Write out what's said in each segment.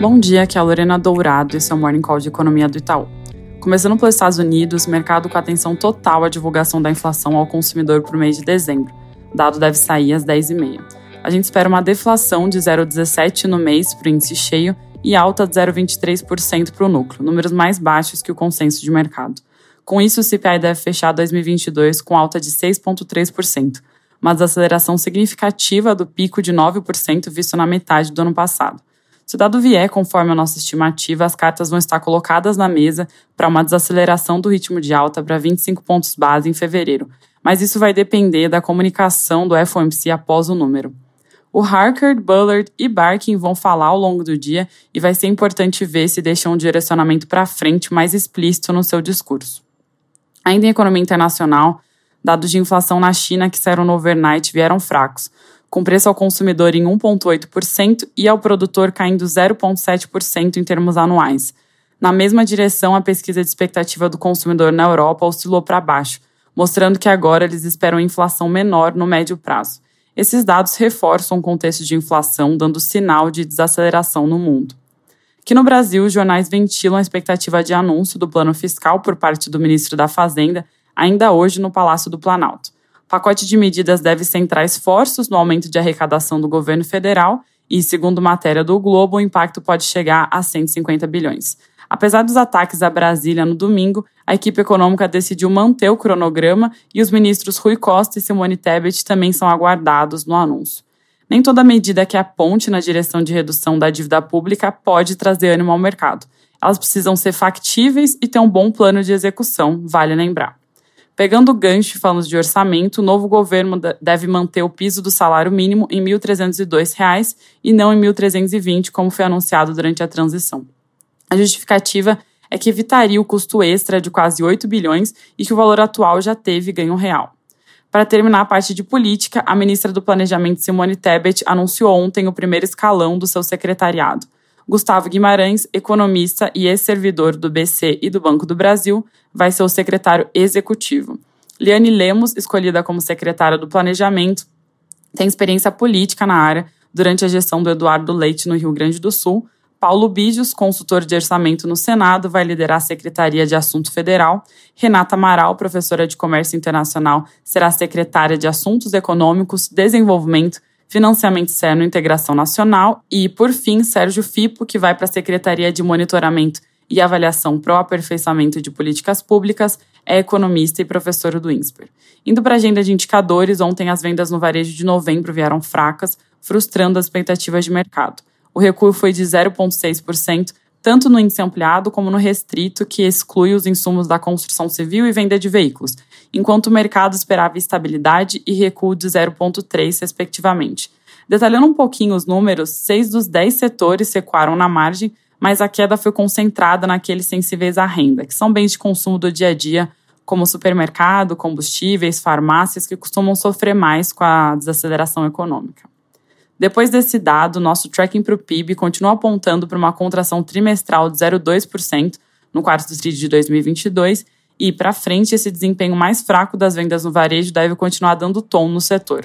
Bom dia, aqui é a Lorena Dourado, esse é o Morning Call de Economia do Itaú. Começando pelos Estados Unidos, mercado com atenção total à divulgação da inflação ao consumidor para o mês de dezembro. Dado deve sair às 10h30. A gente espera uma deflação de 0,17% no mês para o índice cheio e alta de 0,23% para o núcleo, números mais baixos que o consenso de mercado. Com isso, o CPI deve fechar 2022 com alta de 6,3%, uma desaceleração significativa do pico de 9% visto na metade do ano passado. Se o dado vier conforme a nossa estimativa, as cartas vão estar colocadas na mesa para uma desaceleração do ritmo de alta para 25 pontos base em fevereiro, mas isso vai depender da comunicação do FOMC após o número. O Harker, Bullard e Barkin vão falar ao longo do dia e vai ser importante ver se deixam um direcionamento para frente mais explícito no seu discurso. Ainda em economia internacional, Dados de inflação na China que saíram no overnight vieram fracos, com preço ao consumidor em 1,8% e ao produtor caindo 0,7% em termos anuais. Na mesma direção, a pesquisa de expectativa do consumidor na Europa oscilou para baixo, mostrando que agora eles esperam inflação menor no médio prazo. Esses dados reforçam o contexto de inflação, dando sinal de desaceleração no mundo. Aqui no Brasil, os jornais ventilam a expectativa de anúncio do plano fiscal por parte do ministro da Fazenda ainda hoje no Palácio do Planalto. Pacote de medidas deve centrar esforços no aumento de arrecadação do governo federal e, segundo matéria do Globo, o impacto pode chegar a 150 bilhões. Apesar dos ataques a Brasília no domingo, a equipe econômica decidiu manter o cronograma e os ministros Rui Costa e Simone Tebet também são aguardados no anúncio. Nem toda medida que aponte na direção de redução da dívida pública pode trazer ânimo ao mercado. Elas precisam ser factíveis e ter um bom plano de execução, vale lembrar. Pegando o gancho e falando de orçamento, o novo governo deve manter o piso do salário mínimo em R$ 1.302 e não em R$ 1.320, como foi anunciado durante a transição. A justificativa é que evitaria o custo extra de quase 8 bilhões e que o valor atual já teve ganho real. Para terminar a parte de política, a ministra do Planejamento Simone Tebet anunciou ontem o primeiro escalão do seu secretariado. Gustavo Guimarães, economista e ex-servidor do BC e do Banco do Brasil, vai ser o secretário executivo. Liane Lemos, escolhida como secretária do Planejamento, tem experiência política na área durante a gestão do Eduardo Leite no Rio Grande do Sul. Paulo Bijos, consultor de orçamento no Senado, vai liderar a Secretaria de Assunto Federal. Renata Amaral, professora de Comércio Internacional, será secretária de Assuntos Econômicos, Desenvolvimento financiamento externo e integração nacional. E, por fim, Sérgio Fipo, que vai para a Secretaria de Monitoramento e Avaliação para o Aperfeiçoamento de Políticas Públicas, é economista e professor do INSPER. Indo para a agenda de indicadores, ontem as vendas no varejo de novembro vieram fracas, frustrando as expectativas de mercado. O recuo foi de 0,6%, tanto no índice ampliado como no restrito, que exclui os insumos da construção civil e venda de veículos, enquanto o mercado esperava estabilidade e recuo de 0,3%, respectivamente. Detalhando um pouquinho os números, seis dos dez setores recuaram na margem, mas a queda foi concentrada naqueles sensíveis à renda, que são bens de consumo do dia a dia, como supermercado, combustíveis, farmácias, que costumam sofrer mais com a desaceleração econômica. Depois desse dado, nosso tracking para o PIB continua apontando para uma contração trimestral de 0,2% no quarto trimestre de 2022 e para frente esse desempenho mais fraco das vendas no varejo deve continuar dando tom no setor.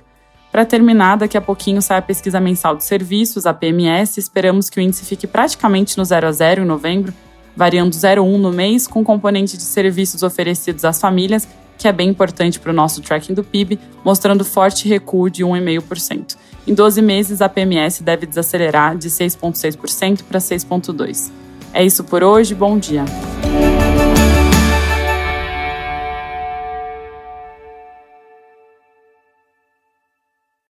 Para terminar, daqui a pouquinho sai a pesquisa mensal de serviços, a PMS, esperamos que o índice fique praticamente no 0 a 0 em novembro, variando 0,1 no mês, com componente de serviços oferecidos às famílias, que é bem importante para o nosso tracking do PIB, mostrando forte recuo de 1,5%. Em 12 meses, a PMS deve desacelerar de 6,6% para 6,2%. É isso por hoje, bom dia!